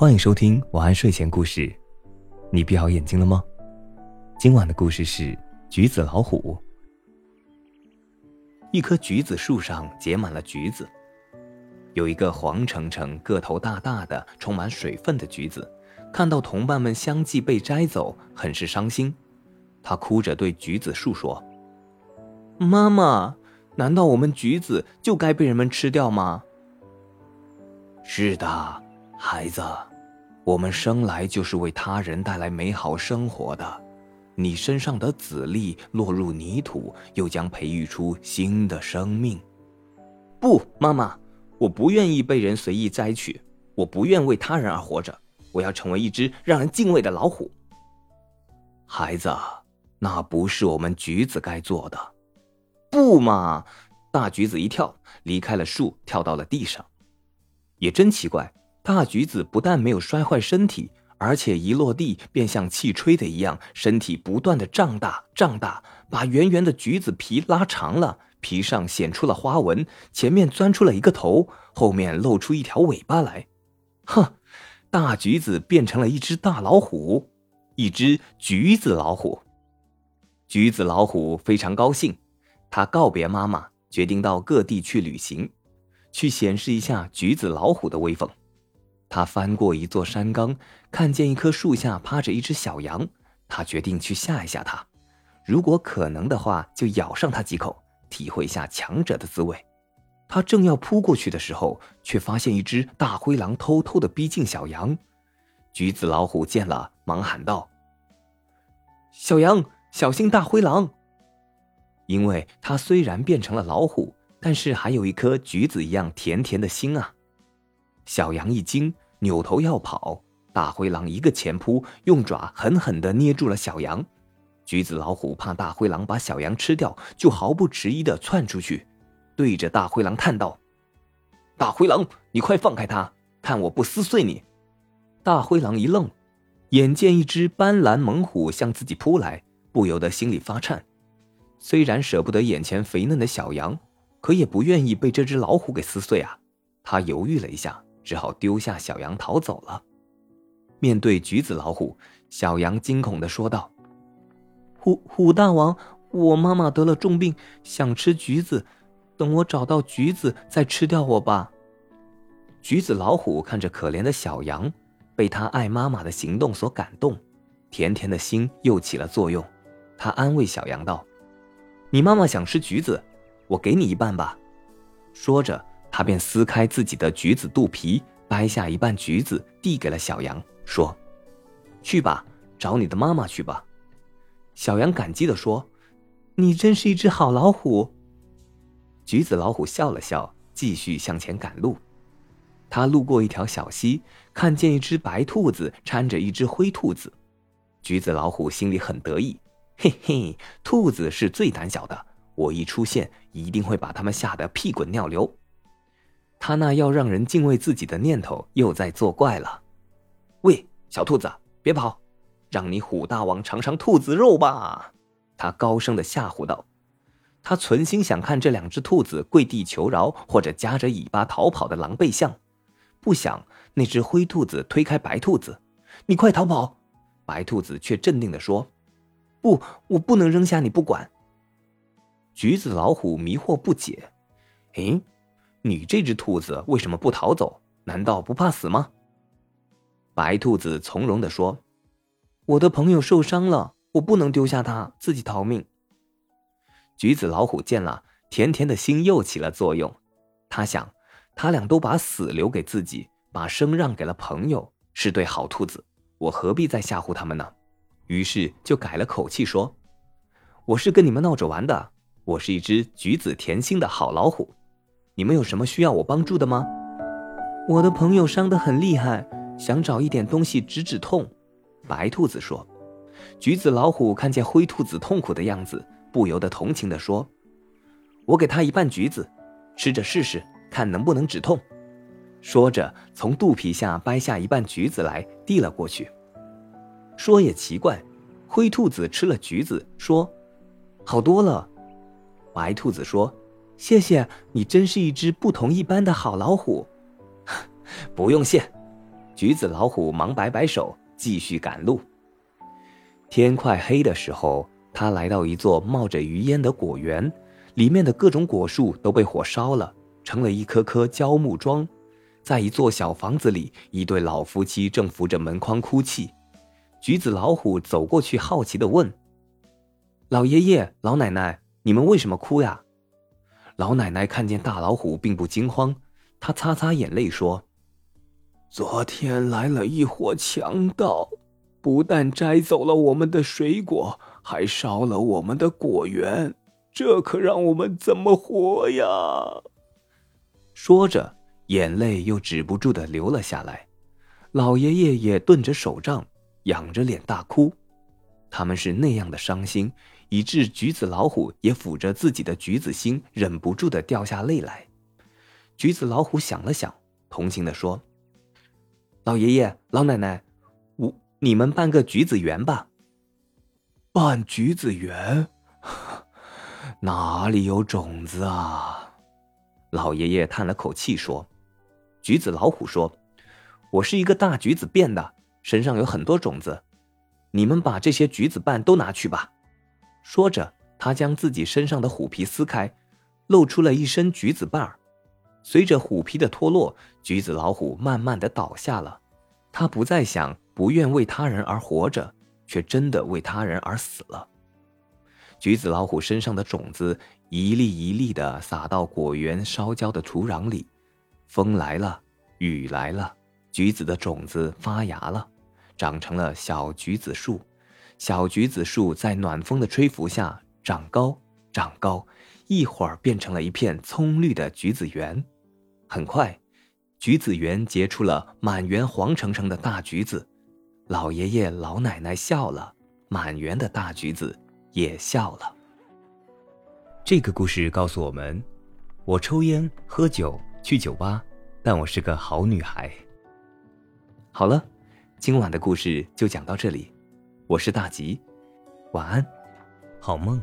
欢迎收听晚安睡前故事。你闭好眼睛了吗？今晚的故事是橘子老虎。一棵橘子树上结满了橘子，有一个黄澄澄、个头大大的、充满水分的橘子，看到同伴们相继被摘走，很是伤心。他哭着对橘子树说：“妈妈，难道我们橘子就该被人们吃掉吗？”“是的，孩子。”我们生来就是为他人带来美好生活的，你身上的籽粒落入泥土，又将培育出新的生命。不，妈妈，我不愿意被人随意摘取，我不愿为他人而活着，我要成为一只让人敬畏的老虎。孩子，那不是我们橘子该做的。不嘛！大橘子一跳，离开了树，跳到了地上。也真奇怪。大橘子不但没有摔坏身体，而且一落地便像气吹的一样，身体不断的胀大胀大，把圆圆的橘子皮拉长了，皮上显出了花纹，前面钻出了一个头，后面露出一条尾巴来。哼，大橘子变成了一只大老虎，一只橘子老虎。橘子老虎非常高兴，他告别妈妈，决定到各地去旅行，去显示一下橘子老虎的威风。他翻过一座山岗，看见一棵树下趴着一只小羊。他决定去吓一吓它，如果可能的话，就咬上它几口，体会一下强者的滋味。他正要扑过去的时候，却发现一只大灰狼偷偷的逼近小羊。橘子老虎见了，忙喊道：“小羊，小心大灰狼！”因为它虽然变成了老虎，但是还有一颗橘子一样甜甜的心啊。小羊一惊，扭头要跑，大灰狼一个前扑，用爪狠狠地捏住了小羊。橘子老虎怕大灰狼把小羊吃掉，就毫不迟疑地窜出去，对着大灰狼叹道：“大灰狼，你快放开它，看我不撕碎你！”大灰狼一愣，眼见一只斑斓猛虎向自己扑来，不由得心里发颤。虽然舍不得眼前肥嫩的小羊，可也不愿意被这只老虎给撕碎啊。他犹豫了一下。只好丢下小羊逃走了。面对橘子老虎，小羊惊恐的说道：“虎虎大王，我妈妈得了重病，想吃橘子，等我找到橘子再吃掉我吧。”橘子老虎看着可怜的小羊，被他爱妈妈的行动所感动，甜甜的心又起了作用。他安慰小羊道：“你妈妈想吃橘子，我给你一半吧。”说着。他便撕开自己的橘子肚皮，掰下一半橘子，递给了小羊，说：“去吧，找你的妈妈去吧。”小羊感激地说：“你真是一只好老虎。”橘子老虎笑了笑，继续向前赶路。他路过一条小溪，看见一只白兔子搀着一只灰兔子。橘子老虎心里很得意：“嘿嘿，兔子是最胆小的，我一出现，一定会把它们吓得屁滚尿流。”他那要让人敬畏自己的念头又在作怪了。喂，小兔子，别跑，让你虎大王尝尝兔子肉吧！他高声的吓唬道。他存心想看这两只兔子跪地求饶或者夹着尾巴逃跑的狼狈相，不想那只灰兔子推开白兔子：“你快逃跑！”白兔子却镇定的说：“不，我不能扔下你不管。”橘子老虎迷惑不解：“诶。”你这只兔子为什么不逃走？难道不怕死吗？白兔子从容的说：“我的朋友受伤了，我不能丢下他自己逃命。”橘子老虎见了，甜甜的心又起了作用。他想，他俩都把死留给自己，把生让给了朋友，是对好兔子。我何必再吓唬他们呢？于是就改了口气说：“我是跟你们闹着玩的，我是一只橘子甜心的好老虎。”你们有什么需要我帮助的吗？我的朋友伤得很厉害，想找一点东西止止痛。白兔子说。橘子老虎看见灰兔子痛苦的样子，不由得同情地说：“我给他一半橘子，吃着试试，看能不能止痛。”说着，从肚皮下掰下一半橘子来，递了过去。说也奇怪，灰兔子吃了橘子，说：“好多了。”白兔子说。谢谢你，真是一只不同一般的好老虎。不用谢。橘子老虎忙摆摆手，继续赶路。天快黑的时候，他来到一座冒着余烟的果园，里面的各种果树都被火烧了，成了一棵棵焦木桩。在一座小房子里，一对老夫妻正扶着门框哭泣。橘子老虎走过去，好奇的问：“老爷爷、老奶奶，你们为什么哭呀？”老奶奶看见大老虎，并不惊慌，她擦擦眼泪说：“昨天来了一伙强盗，不但摘走了我们的水果，还烧了我们的果园，这可让我们怎么活呀？”说着，眼泪又止不住的流了下来。老爷爷也顿着手杖。仰着脸大哭，他们是那样的伤心，以致橘子老虎也抚着自己的橘子心，忍不住的掉下泪来。橘子老虎想了想，同情的说：“老爷爷、老奶奶，我你们办个橘子园吧。”办橘子园？哪里有种子啊？老爷爷叹了口气说：“橘子老虎说，我是一个大橘子变的。”身上有很多种子，你们把这些橘子瓣都拿去吧。说着，他将自己身上的虎皮撕开，露出了一身橘子瓣儿。随着虎皮的脱落，橘子老虎慢慢的倒下了。他不再想不愿为他人而活着，却真的为他人而死了。橘子老虎身上的种子一粒一粒的撒到果园烧焦的土壤里，风来了，雨来了，橘子的种子发芽了。长成了小橘子树，小橘子树在暖风的吹拂下长高长高，一会儿变成了一片葱绿的橘子园。很快，橘子园结出了满园黄澄澄的大橘子。老爷爷老奶奶笑了，满园的大橘子也笑了。这个故事告诉我们：我抽烟喝酒去酒吧，但我是个好女孩。好了。今晚的故事就讲到这里，我是大吉，晚安，好梦。